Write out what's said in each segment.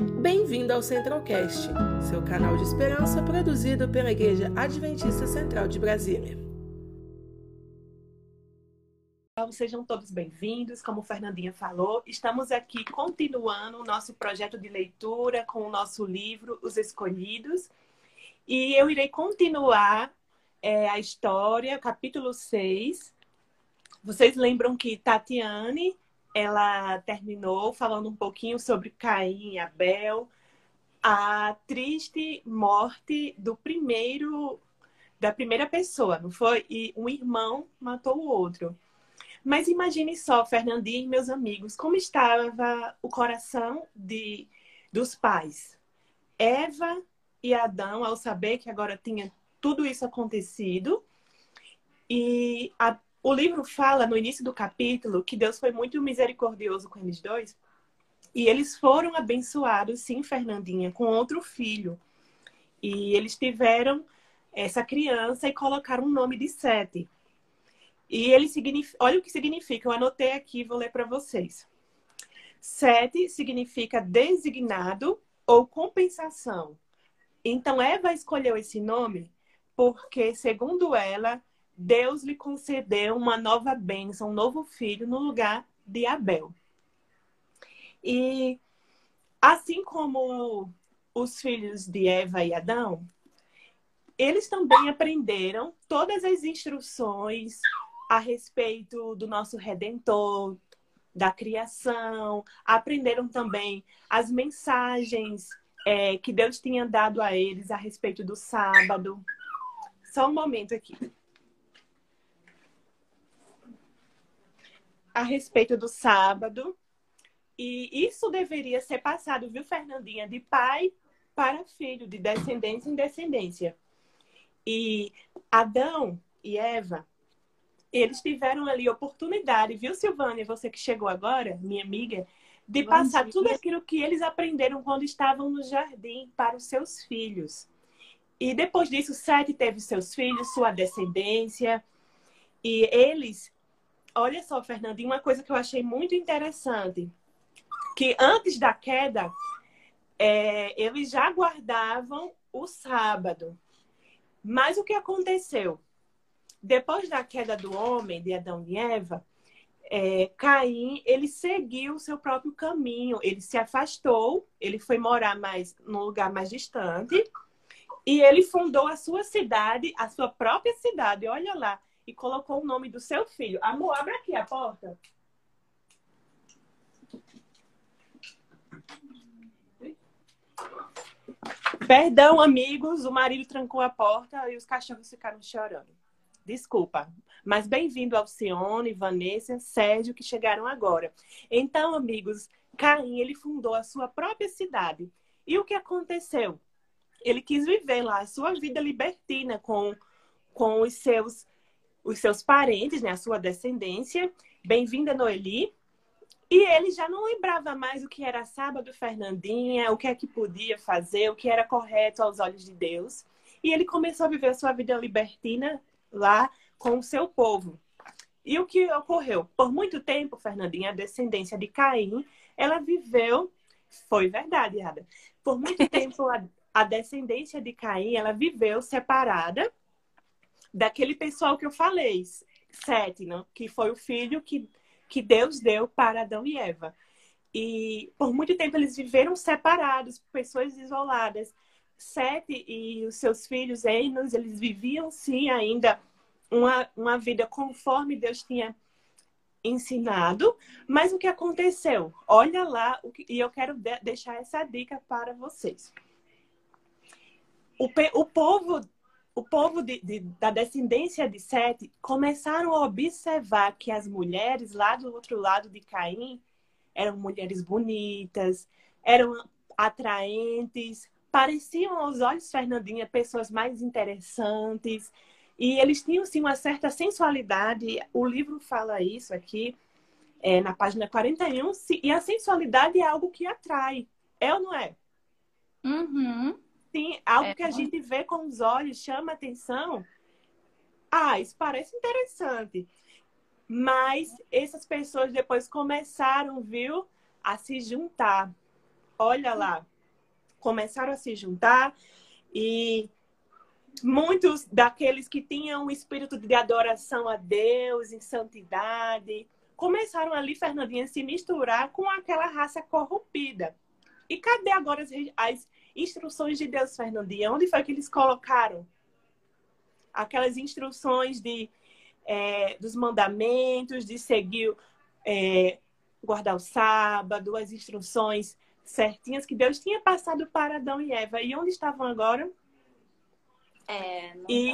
Bem-vindo ao Centralcast, seu canal de esperança produzido pela Igreja Adventista Central de Brasília. Sejam todos bem-vindos. Como Fernandinha falou, estamos aqui continuando o nosso projeto de leitura com o nosso livro Os Escolhidos. E eu irei continuar é, a história, capítulo 6. Vocês lembram que Tatiane ela terminou falando um pouquinho sobre Caim e Abel, a triste morte do primeiro da primeira pessoa, não foi? E um irmão matou o outro. Mas imagine só, Fernandinha e meus amigos, como estava o coração de dos pais. Eva e Adão, ao saber que agora tinha tudo isso acontecido, e a o livro fala no início do capítulo que Deus foi muito misericordioso com eles dois. E eles foram abençoados, sim, Fernandinha, com outro filho. E eles tiveram essa criança e colocaram o nome de Sete. E ele significa, olha o que significa, eu anotei aqui, vou ler para vocês. Sete significa designado ou compensação. Então Eva escolheu esse nome porque, segundo ela, Deus lhe concedeu uma nova bênção, um novo filho no lugar de Abel. E assim como os filhos de Eva e Adão, eles também aprenderam todas as instruções a respeito do nosso redentor, da criação, aprenderam também as mensagens é, que Deus tinha dado a eles a respeito do sábado. Só um momento aqui. A respeito do sábado. E isso deveria ser passado, viu, Fernandinha, de pai para filho, de descendência em descendência. E Adão e Eva, eles tiveram ali oportunidade, viu, Silvânia, você que chegou agora, minha amiga, de Bom passar dia. tudo aquilo que eles aprenderam quando estavam no jardim para os seus filhos. E depois disso, Sete teve seus filhos, sua descendência, e eles olha só, Fernandinho, uma coisa que eu achei muito interessante, que antes da queda, é, eles já guardavam o sábado. Mas o que aconteceu? Depois da queda do homem, de Adão e Eva, é, Caim, ele seguiu o seu próprio caminho, ele se afastou, ele foi morar mais num lugar mais distante, e ele fundou a sua cidade, a sua própria cidade. Olha lá, e colocou o nome do seu filho. Amor, abre aqui a porta. Perdão, amigos, o marido trancou a porta e os cachorros ficaram chorando. Desculpa, mas bem-vindo Alcione, Vanessa, Sérgio, que chegaram agora. Então, amigos, Caim, ele fundou a sua própria cidade. E o que aconteceu? Ele quis viver lá a sua vida libertina com, com os seus os seus parentes, né, a sua descendência. Bem-vinda, Noeli. E ele já não lembrava mais o que era sábado, Fernandinha, o que é que podia fazer, o que era correto aos olhos de Deus. E ele começou a viver a sua vida libertina lá com o seu povo. E o que ocorreu? Por muito tempo, Fernandinha, a descendência de Caim, ela viveu. Foi verdade, Ada. Por muito tempo, a, a descendência de Caim, ela viveu separada daquele pessoal que eu falei, Sete, não? que foi o filho que, que Deus deu para Adão e Eva. E por muito tempo eles viveram separados, pessoas isoladas. Sete e os seus filhos, Enos, eles viviam sim ainda uma, uma vida conforme Deus tinha ensinado, mas o que aconteceu? Olha lá, e eu quero de deixar essa dica para vocês. O, o povo o povo de, de, da descendência de Sete começaram a observar que as mulheres lá do outro lado de Caim eram mulheres bonitas, eram atraentes, pareciam aos olhos Fernandinha pessoas mais interessantes e eles tinham sim uma certa sensualidade. O livro fala isso aqui é, na página 41 e a sensualidade é algo que atrai, é ou não é? Uhum. Sim, algo é. que a gente vê com os olhos, chama atenção. Ah, isso parece interessante. Mas essas pessoas depois começaram, viu, a se juntar. Olha lá. começaram a se juntar e muitos daqueles que tinham um espírito de adoração a Deus, em santidade, começaram ali, Fernandinha, a se misturar com aquela raça corrompida. E cadê agora as, as instruções de Deus, Fernandinha? Onde foi que eles colocaram? Aquelas instruções de, é, dos mandamentos, de seguir, é, guardar o sábado, as instruções certinhas que Deus tinha passado para Adão e Eva. E onde estavam agora? É, não e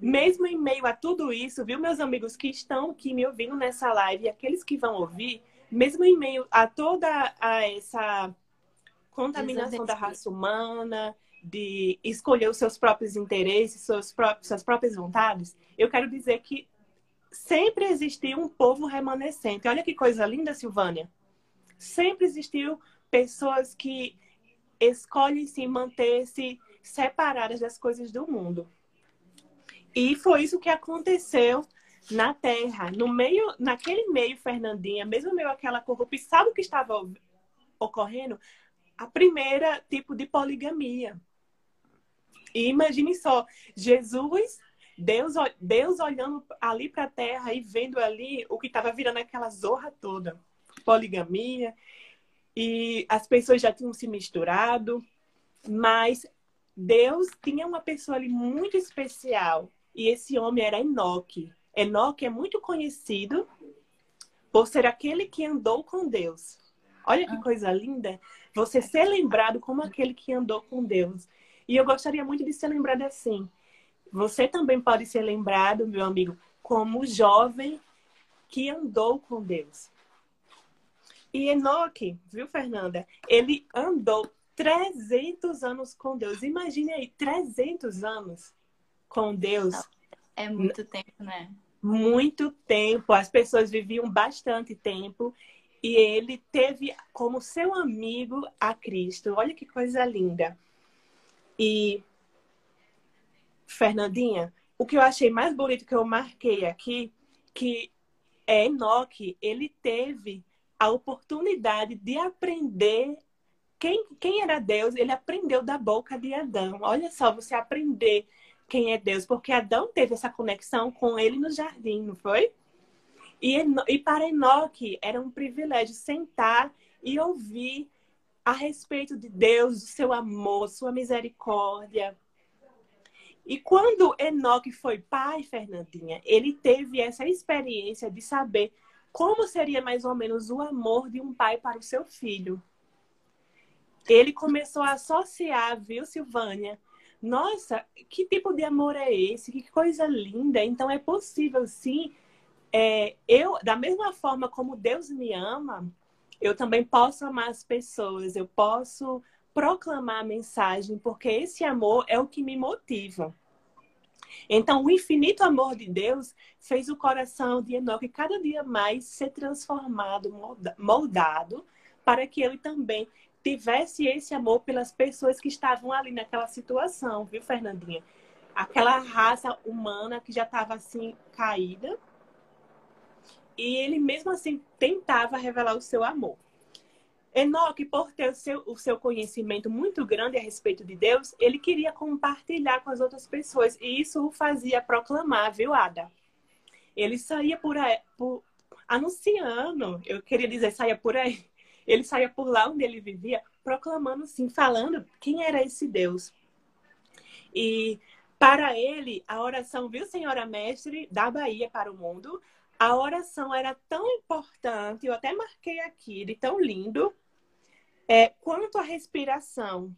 mesmo em meio a tudo isso, viu, meus amigos que estão aqui me ouvindo nessa live e aqueles que vão ouvir, mesmo em meio a toda a essa contaminação da raça humana, de escolher os seus próprios interesses, seus próprios, suas próprias vontades, eu quero dizer que sempre existiu um povo remanescente. Olha que coisa linda, Silvânia. Sempre existiu pessoas que escolhem se manter-se separadas das coisas do mundo. E foi isso que aconteceu na Terra, no meio, naquele meio, Fernandinha, mesmo meio aquela corrupção, sabe o que estava ocorrendo? A primeira tipo de poligamia. E imagine só, Jesus, Deus, Deus olhando ali para a Terra e vendo ali o que estava virando aquela zorra toda, poligamia, e as pessoas já tinham se misturado, mas Deus tinha uma pessoa ali muito especial e esse homem era Enoque. Enoque é muito conhecido por ser aquele que andou com Deus. Olha que ah. coisa linda você ser lembrado como aquele que andou com Deus. E eu gostaria muito de ser lembrado assim. Você também pode ser lembrado, meu amigo, como jovem que andou com Deus. E Enoque, viu, Fernanda? Ele andou 300 anos com Deus. Imagine aí, 300 anos com Deus. É muito tempo, né? Muito tempo. As pessoas viviam bastante tempo. E ele teve como seu amigo a Cristo. Olha que coisa linda. E, Fernandinha, o que eu achei mais bonito que eu marquei aqui, que é Enoque, ele teve a oportunidade de aprender quem, quem era Deus, ele aprendeu da boca de Adão. Olha só, você aprender quem é Deus, porque Adão teve essa conexão com ele no jardim, não foi? E, e para Enoque era um privilégio sentar e ouvir a respeito de Deus, do seu amor, sua misericórdia. E quando Enoque foi pai, Fernandinha, ele teve essa experiência de saber como seria mais ou menos o amor de um pai para o seu filho ele começou a associar, viu, Silvânia? Nossa, que tipo de amor é esse? Que coisa linda! Então é possível, sim. É, eu, da mesma forma como Deus me ama, eu também posso amar as pessoas. Eu posso proclamar a mensagem, porque esse amor é o que me motiva. Então, o infinito amor de Deus fez o coração de Enoque cada dia mais ser transformado, moldado, para que ele também tivesse esse amor pelas pessoas que estavam ali naquela situação, viu, Fernandinha? Aquela raça humana que já estava assim caída. E ele mesmo assim tentava revelar o seu amor. Enoque, por ter o seu, o seu conhecimento muito grande a respeito de Deus, ele queria compartilhar com as outras pessoas. E isso o fazia proclamar, viu, Ada? Ele saía por aí, por, anunciando, eu queria dizer, saía por aí, ele saía por lá onde ele vivia, proclamando assim, falando quem era esse Deus. E para ele, a oração, viu, senhora mestre, da Bahia para o mundo, a oração era tão importante, eu até marquei aqui, de tão lindo, é, quanto a respiração.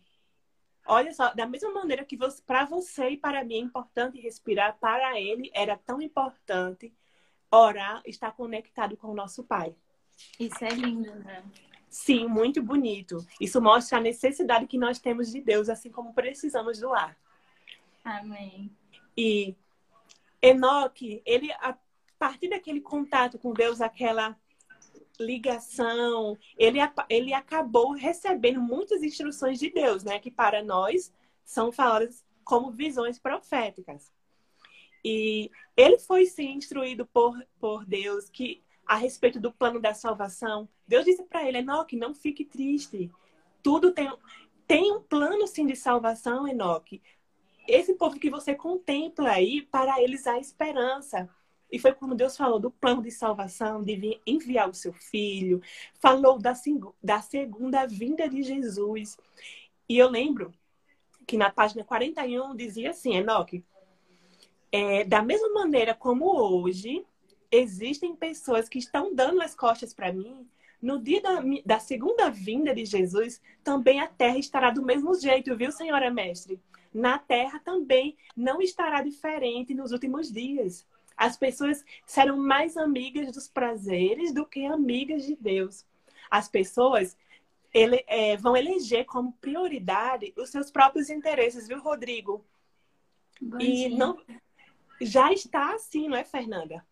Olha só, da mesma maneira que para você e para mim é importante respirar, para ele era tão importante orar, estar conectado com o nosso Pai. Isso é lindo, né? Sim, muito bonito. Isso mostra a necessidade que nós temos de Deus, assim como precisamos do ar. Amém. E Enoque, ele, partir daquele contato com Deus, aquela ligação, ele, ele acabou recebendo muitas instruções de Deus, né? Que para nós são faladas como visões proféticas. E ele foi sim instruído por, por Deus que a respeito do plano da salvação. Deus disse para ele, Enoque, não fique triste. Tudo tem tem um plano sim de salvação, Enoque. Esse povo que você contempla aí, para eles há esperança. E foi quando Deus falou do plano de salvação, de enviar o seu filho, falou da, da segunda vinda de Jesus. E eu lembro que na página 41 dizia assim, Enoque, é, da mesma maneira como hoje existem pessoas que estão dando as costas para mim, no dia da, da, segunda vinda de Jesus, também a terra estará do mesmo jeito, viu, senhora mestre? Na terra também não estará diferente nos últimos dias. As pessoas serão mais amigas dos prazeres do que amigas de Deus. As pessoas ele, é, vão eleger como prioridade os seus próprios interesses, viu, Rodrigo? Bom e dia. não já está assim, não é, Fernanda?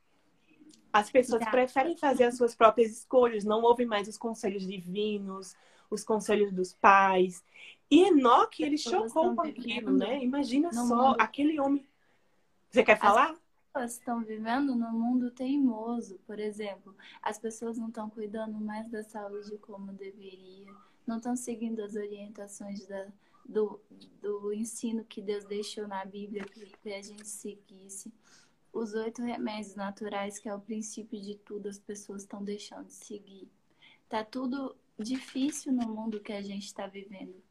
As pessoas preferem fazer as suas próprias escolhas, não ouvem mais os conselhos divinos, os conselhos dos pais. E Enoque, ele chocou com aquilo, né? Imagina só, mundo. aquele homem. Você quer falar? As estão vivendo no mundo teimoso, por exemplo. As pessoas não estão cuidando mais da saúde como deveria, não estão seguindo as orientações da, do, do ensino que Deus deixou na Bíblia que a gente seguisse. Os oito remédios naturais, que é o princípio de tudo, as pessoas estão deixando de seguir. Tá tudo difícil no mundo que a gente está vivendo.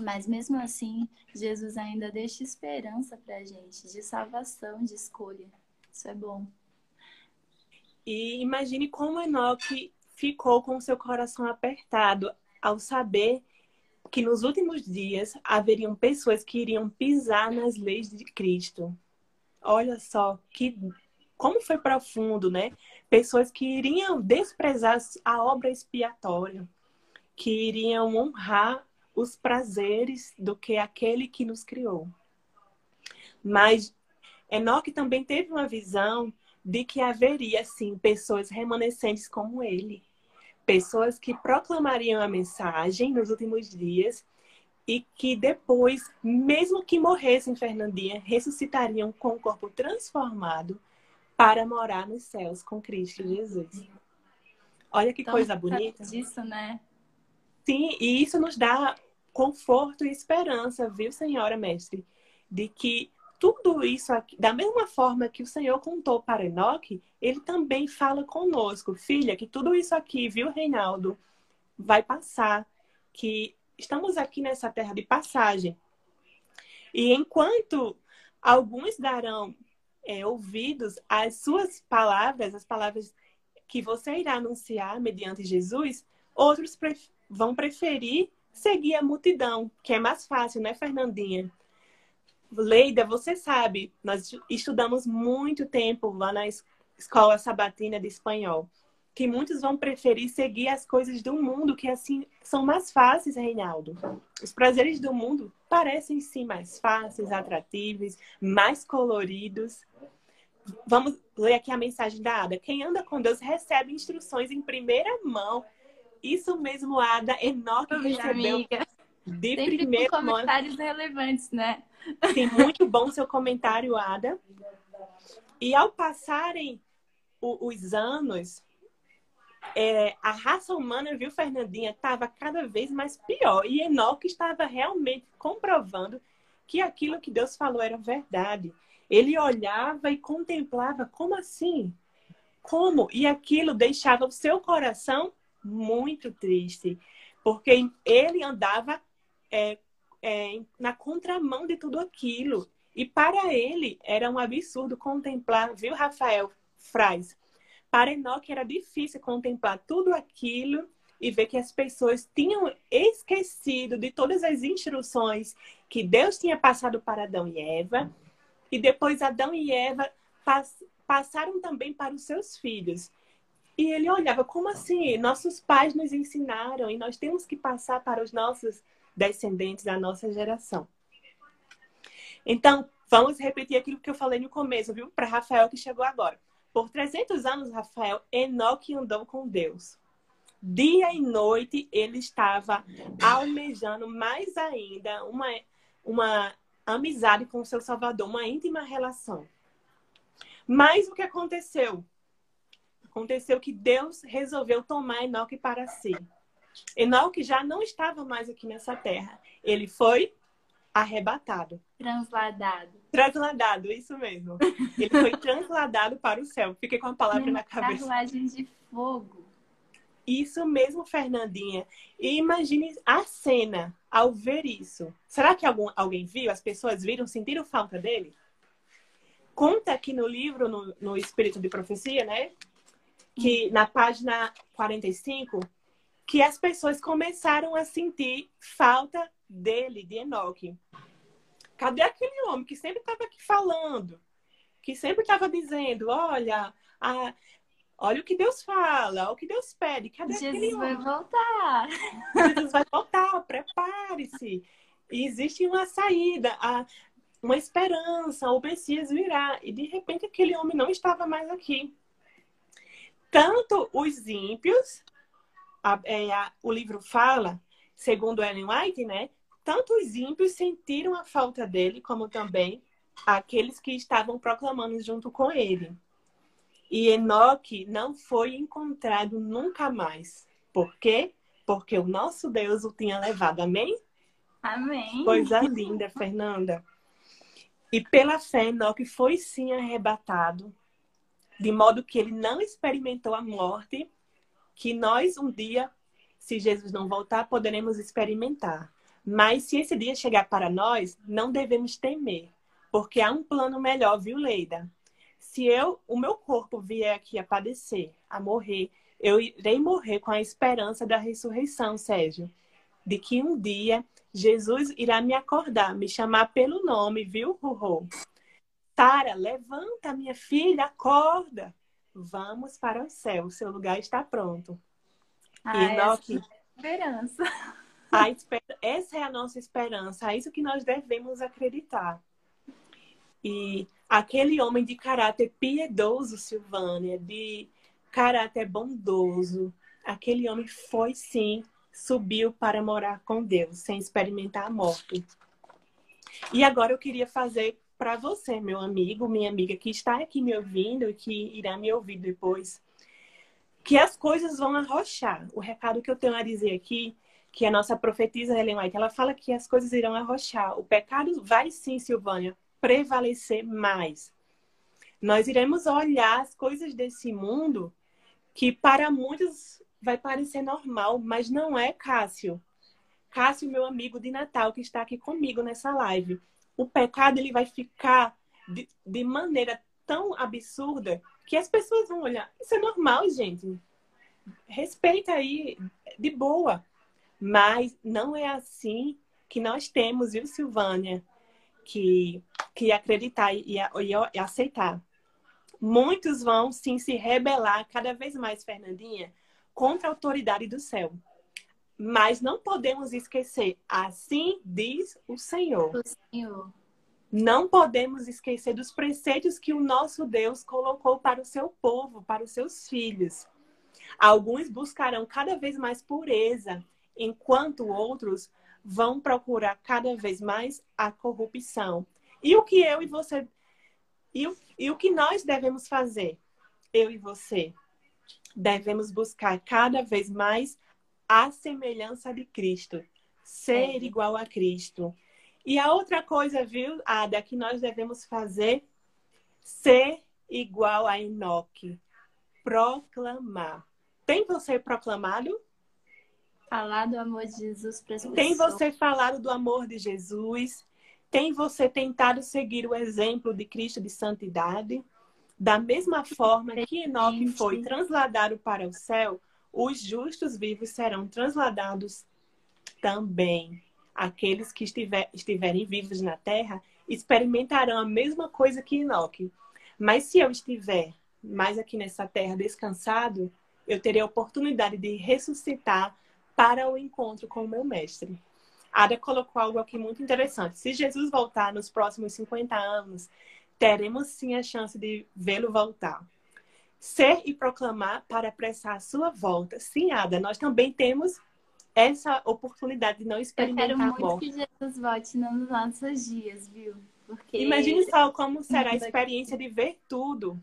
Mas mesmo assim, Jesus ainda deixa esperança para a gente de salvação, de escolha. Isso é bom. E imagine como Enoque ficou com seu coração apertado ao saber que nos últimos dias haveriam pessoas que iriam pisar nas leis de Cristo. Olha só que como foi profundo, né? Pessoas que iriam desprezar a obra expiatória, que iriam honrar os prazeres do que aquele que nos criou. Mas Enoque também teve uma visão de que haveria, sim, pessoas remanescentes como ele, pessoas que proclamariam a mensagem nos últimos dias e que depois, mesmo que morressem Fernandinha, ressuscitariam com o corpo transformado para morar nos céus com Cristo Jesus. Olha que coisa bonita. Disso, né? Sim, e isso nos dá conforto e esperança, viu, senhora mestre, de que tudo isso aqui, da mesma forma que o Senhor contou para Enoque, ele também fala conosco, filha, que tudo isso aqui, viu, Reinaldo, vai passar, que estamos aqui nessa terra de passagem. E enquanto alguns darão é, ouvidos às suas palavras, as palavras que você irá anunciar mediante Jesus, outros pref vão preferir seguir a multidão, que é mais fácil, né, Fernandinha? Leida, você sabe, nós estudamos muito tempo lá na escola sabatina de espanhol, que muitos vão preferir seguir as coisas do mundo, que assim são mais fáceis, Reinaldo. Os prazeres do mundo parecem sim mais fáceis, atrativos, mais coloridos. Vamos ler aqui a mensagem da Ada. Quem anda com Deus recebe instruções em primeira mão. Isso mesmo, Ada. Enoque recebeu amiga. de Sempre primeira com comentários relevantes, né? Sim, muito bom seu comentário, Ada. E ao passarem os anos, é, a raça humana, viu, Fernandinha, estava cada vez mais pior. E Enoque estava realmente comprovando que aquilo que Deus falou era verdade. Ele olhava e contemplava, como assim? Como? E aquilo deixava o seu coração muito triste, porque ele andava é, é, na contramão de tudo aquilo. E para ele era um absurdo contemplar, viu, Rafael Fraz? Para Enoque era difícil contemplar tudo aquilo e ver que as pessoas tinham esquecido de todas as instruções que Deus tinha passado para Adão e Eva. E depois Adão e Eva pass passaram também para os seus filhos. E ele olhava, como assim? Nossos pais nos ensinaram e nós temos que passar para os nossos descendentes da nossa geração. Então, vamos repetir aquilo que eu falei no começo, viu? Para Rafael que chegou agora. Por 300 anos, Rafael, Enoque andou com Deus. Dia e noite ele estava almejando mais ainda uma, uma amizade com o seu Salvador, uma íntima relação. Mas o que aconteceu? Aconteceu que Deus resolveu tomar Enoque para si. Enoque já não estava mais aqui nessa terra. Ele foi arrebatado. Transladado. Transladado, isso mesmo. Ele foi transladado para o céu. Fiquei com a palavra na cabeça. Carruagem de fogo. Isso mesmo, Fernandinha. E imagine a cena ao ver isso. Será que algum, alguém viu? As pessoas viram, sentiram falta dele? Conta aqui no livro, no, no Espírito de Profecia, né? Que na página 45, que as pessoas começaram a sentir falta dele, de Enoque. Cadê aquele homem que sempre estava aqui falando? Que sempre estava dizendo, olha, a, olha o que Deus fala, olha o que Deus pede. Cadê Jesus aquele vai homem? voltar. Jesus vai voltar, prepare-se. Existe uma saída, a- uma esperança, o Messias virá. E de repente aquele homem não estava mais aqui. Tanto os ímpios, a- é, a- o livro fala, segundo Ellen White, né? Tanto os ímpios sentiram a falta dele, como também aqueles que estavam proclamando junto com ele. E Enoque não foi encontrado nunca mais. Por quê? Porque o nosso Deus o tinha levado. Amém? Amém. Coisa linda, Fernanda. E pela fé, Enoque foi sim arrebatado, de modo que ele não experimentou a morte, que nós um dia, se Jesus não voltar, poderemos experimentar. Mas se esse dia chegar para nós, não devemos temer, porque há um plano melhor, viu, Leida? Se eu, o meu corpo vier aqui a padecer, a morrer, eu irei morrer com a esperança da ressurreição, Sérgio. De que um dia Jesus irá me acordar, me chamar pelo nome, viu, Rorô? Sara, levanta, minha filha, acorda. Vamos para o céu, o seu lugar está pronto. Ah, Enoque, essa é a esperança. a esper- essa é a nossa esperança, é isso que nós devemos acreditar. E aquele homem de caráter piedoso, Silvânia, de caráter bondoso, aquele homem foi sim, subiu para morar com Deus, sem experimentar a morte. E agora eu queria fazer para você, meu amigo, minha amiga, que está aqui me ouvindo e que irá me ouvir depois, que as coisas vão arrochar. O recado que eu tenho a dizer aqui que a nossa profetisa Helen White, ela fala que as coisas irão arrochar. O pecado vai sim, Silvânia, prevalecer mais. Nós iremos olhar as coisas desse mundo que para muitos vai parecer normal, mas não é, Cássio. Cássio, meu amigo de Natal, que está aqui comigo nessa live. O pecado ele vai ficar de, de maneira tão absurda que as pessoas vão olhar. Isso é normal, gente. Respeita aí, de boa. Mas não é assim que nós temos, viu, Silvânia? Que, que acreditar e, e, e aceitar. Muitos vão sim se rebelar cada vez mais, Fernandinha, contra a autoridade do céu. Mas não podemos esquecer, assim diz o Senhor. O Senhor. Não podemos esquecer dos preceitos que o nosso Deus colocou para o seu povo, para os seus filhos. Alguns buscarão cada vez mais pureza, enquanto outros vão procurar cada vez mais a corrupção. E o que eu e você e o, e o que nós devemos fazer? Eu e você devemos buscar cada vez mais a semelhança de Cristo, ser É. igual a Cristo. E a outra coisa, viu, Ada, que nós devemos fazer, ser igual a Enoque, proclamar. Tem você proclamado? Falar do amor de Jesus para as pessoas. Tem você falado do amor de Jesus? Tem você tentado seguir o exemplo de Cristo de santidade? Da mesma forma que Enoque foi transladado para o céu, os justos vivos serão transladados também. Aqueles que estiver, estiverem vivos na terra experimentarão a mesma coisa que Enoque. Mas se eu estiver mais aqui nessa terra descansado, eu terei a oportunidade de ressuscitar para o encontro com o meu mestre. Ada colocou algo aqui muito interessante. Se Jesus voltar nos próximos 50 anos, teremos sim a chance de vê-lo voltar. Ser e proclamar para apressar a sua volta. Sim, Ada, nós também temos essa oportunidade de não Eu experimentar quero a muito morte. que Jesus volte nos nossos dias, viu? Porque Imagine só como será a experiência de ver tudo.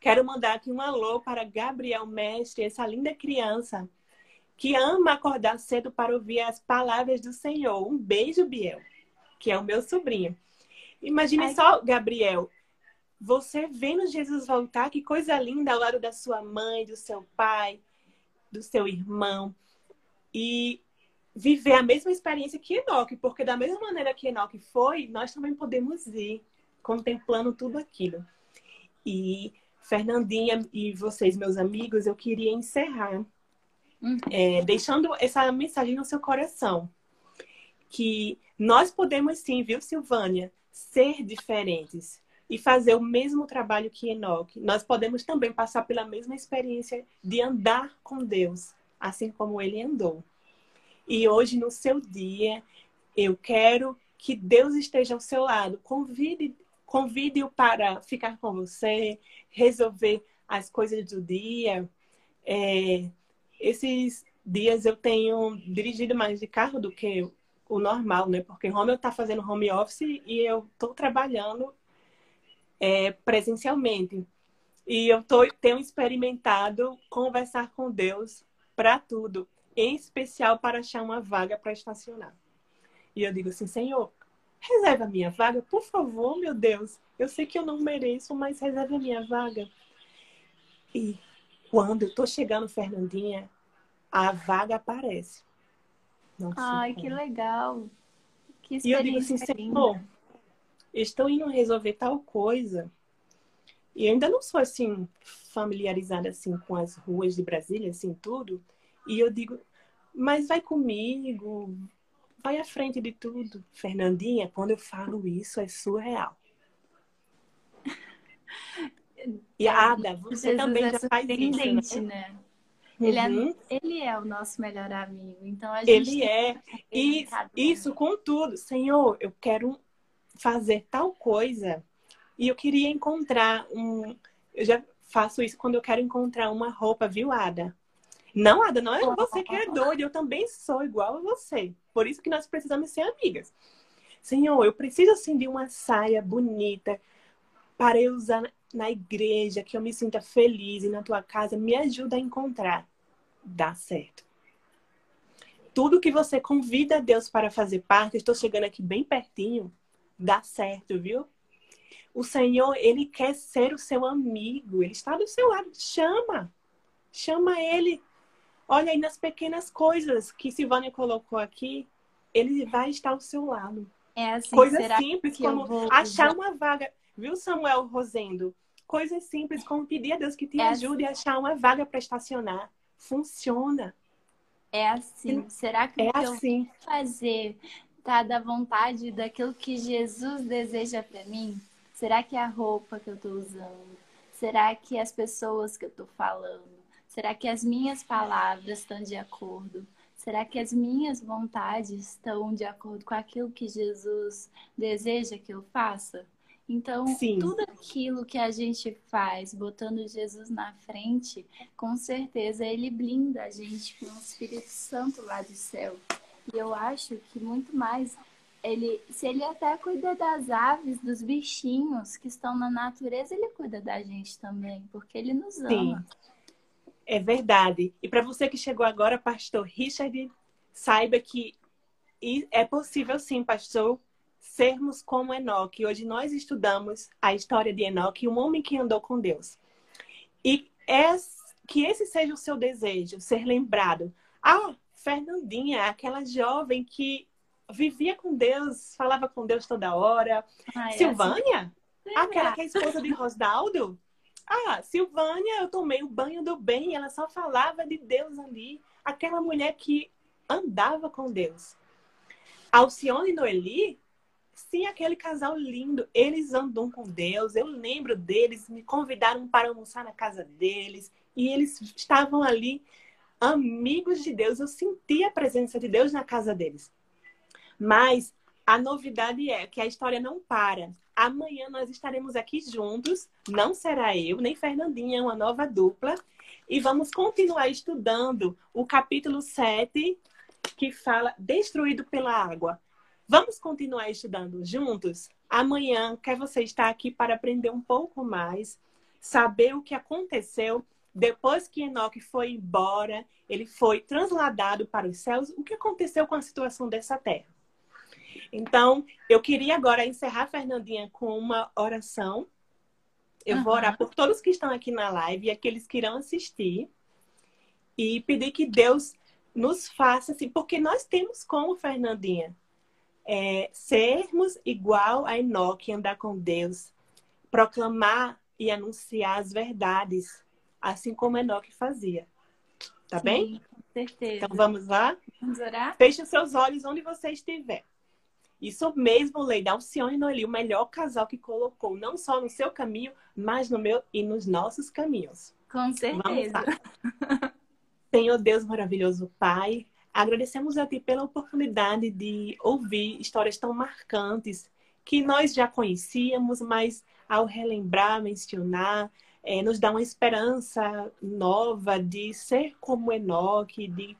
Quero mandar aqui um alô para Gabriel Mestre, essa linda criança que ama acordar cedo para ouvir as palavras do Senhor. Um beijo, Biel, que é o meu sobrinho. Imagine Ai. só, Gabriel, você vendo Jesus voltar, que coisa linda ao lado da sua mãe, do seu pai, do seu irmão. E viver a mesma experiência que Enoque, porque da mesma maneira que Enoque foi, nós também podemos ir contemplando tudo aquilo. E Fernandinha e vocês, meus amigos, eu queria encerrar uhum. é, deixando essa mensagem no seu coração. Que nós podemos sim, viu, Silvânia, ser diferentes e fazer o mesmo trabalho que Enoque. Nós podemos também passar pela mesma experiência de andar com Deus, assim como ele andou. E hoje, no seu dia, eu quero que Deus esteja ao seu lado. Convide, convide-o para ficar com você, resolver as coisas do dia. É, esses dias eu tenho dirigido mais de carro do que o normal, né? Porque Romeu está fazendo home office e eu estou trabalhando é, presencialmente. E eu tô, tenho experimentado conversar com Deus para tudo em especial para achar uma vaga para estacionar. E eu digo assim, Senhor, reserva a minha vaga, por favor, meu Deus. Eu sei que eu não mereço, mas reserva a minha vaga. E quando eu tô chegando, Fernandinha, a vaga aparece. Nossa, Ai, que legal. Que e eu digo assim, Senhor, estou indo resolver tal coisa. E eu ainda não sou assim familiarizada assim com as ruas de Brasília, assim tudo. E eu digo, mas vai comigo, vai à frente de tudo. Fernandinha, quando eu falo isso, é surreal. E Ada, você Jesus também é já faz isso, né? né? Ele, é, uhum. ele é o nosso melhor amigo. Então a gente Ele é. E isso com tudo. Senhor, eu quero fazer tal coisa. E eu queria encontrar um. Eu já faço isso quando eu quero encontrar uma roupa, viu, Ada? Não, Ada, não é você que é doida. Eu também sou igual a você. Por isso que nós precisamos ser amigas. Senhor, eu preciso assim de uma saia bonita para eu usar na igreja, que eu me sinta feliz e na tua casa. Me ajuda a encontrar. Dá certo. Tudo que você convida Deus para fazer parte, estou chegando aqui bem pertinho, dá certo, viu? O Senhor, Ele quer ser o seu amigo. Ele está do seu lado. Chama. Chama Ele Olha aí nas pequenas coisas que Silvânia colocou aqui, ele vai estar ao seu lado. É assim, Coisas simples como vou... achar uma vaga. Viu, Samuel Rosendo? Coisas simples como pedir a Deus que te é ajude assim. a achar uma vaga para estacionar. Funciona. É assim. Será que é o que assim. fazer tá da vontade daquilo que Jesus deseja para mim? Será que é a roupa que eu estou usando? Será que é as pessoas que eu estou falando? Será que as minhas palavras estão de acordo? Será que as minhas vontades estão de acordo com aquilo que Jesus deseja que eu faça? Então, Sim. tudo aquilo que a gente faz, botando Jesus na frente, com certeza ele blinda a gente com o Espírito Santo lá do céu. E eu acho que muito mais ele, se ele até cuida das aves, dos bichinhos que estão na natureza, ele cuida da gente também, porque ele nos ama. Sim. É verdade. E para você que chegou agora, pastor Richard, saiba que é possível sim, pastor, sermos como Enoque. Hoje nós estudamos a história de Enoque, um homem que andou com Deus. E é, que esse seja o seu desejo, ser lembrado. Ah, Fernandinha, aquela jovem que vivia com Deus, falava com Deus toda hora. Ai, Silvânia? Assim... Aquela que é a esposa de Rosdaldo? Ah, Silvânia, eu tomei o banho do bem, ela só falava de Deus ali. Aquela mulher que andava com Deus. Alcione e Noeli, sim, aquele casal lindo. Eles andam com Deus. Eu lembro deles, me convidaram para almoçar na casa deles. E eles estavam ali, amigos de Deus. Eu senti a presença de Deus na casa deles. Mas a novidade é que a história não para. Amanhã nós estaremos aqui juntos. Não será eu, nem Fernandinha, é uma nova dupla. E vamos continuar estudando o capítulo 7, que fala Destruído pela Água. Vamos continuar estudando juntos? Amanhã, quer você estar aqui para aprender um pouco mais, saber o que aconteceu. Depois que Enoque foi embora, ele foi transladado para os céus, o que aconteceu com a situação dessa terra? Então, eu queria agora encerrar, Fernandinha, com uma oração. Eu uhum. vou orar por todos que estão aqui na live e aqueles que irão assistir. E pedir que Deus nos faça assim, porque nós temos como, Fernandinha, é, sermos igual a Enoque, andar com Deus, proclamar e anunciar as verdades, assim como Enoque fazia. Tá Sim, bem? Com certeza. Então vamos lá? Vamos orar? Feche os seus olhos onde você estiver. Isso mesmo, Leida, Alcione e Noeli, o melhor casal que colocou, não só no seu caminho, mas no meu e nos nossos caminhos. Com certeza. Senhor Deus maravilhoso Pai, agradecemos a Ti pela oportunidade de ouvir histórias tão marcantes que nós já conhecíamos, mas ao relembrar, mencionar, é, nos dá uma esperança nova de ser como Enoque, de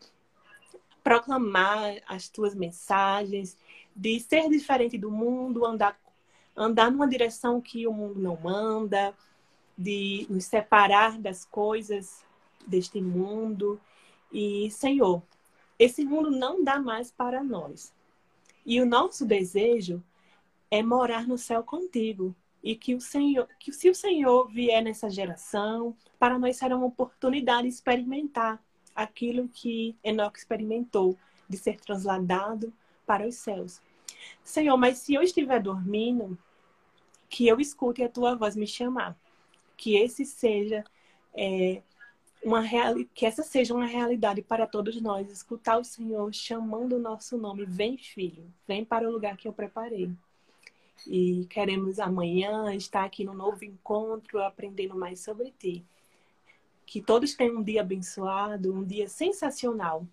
proclamar as tuas mensagens, de ser diferente do mundo, andar, andar numa direção que o mundo não manda, de nos separar das coisas deste mundo. E, Senhor, esse mundo não dá mais para nós. E o nosso desejo é morar no céu contigo. E que o Senhor, que se o Senhor vier nessa geração, para nós será uma oportunidade de experimentar aquilo que Enoque experimentou, de ser transladado para os céus. Senhor, mas se eu estiver dormindo, que eu escute a tua voz me chamar. Que esse seja é, uma real... que essa seja uma realidade para todos nós, escutar o Senhor chamando o nosso nome, vem filho, vem para o lugar que eu preparei. E queremos amanhã estar aqui no novo encontro, aprendendo mais sobre ti. Que todos tenham um dia abençoado, um dia sensacional.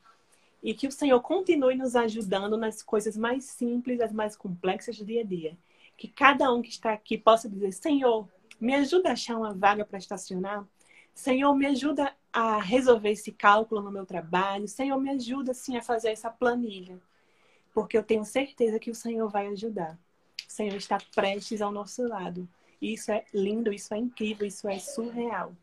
E que o Senhor continue nos ajudando nas coisas mais simples, as mais complexas do dia a dia. Que cada um que está aqui possa dizer: Senhor, me ajuda a achar uma vaga para estacionar. Senhor, me ajuda a resolver esse cálculo no meu trabalho. Senhor, me ajuda sim a fazer essa planilha. Porque eu tenho certeza que o Senhor vai ajudar. Senhor está prestes ao nosso lado. Isso é lindo, isso é incrível, isso é surreal.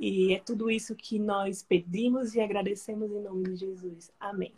E é tudo isso que nós pedimos e agradecemos em nome de Jesus. Amém.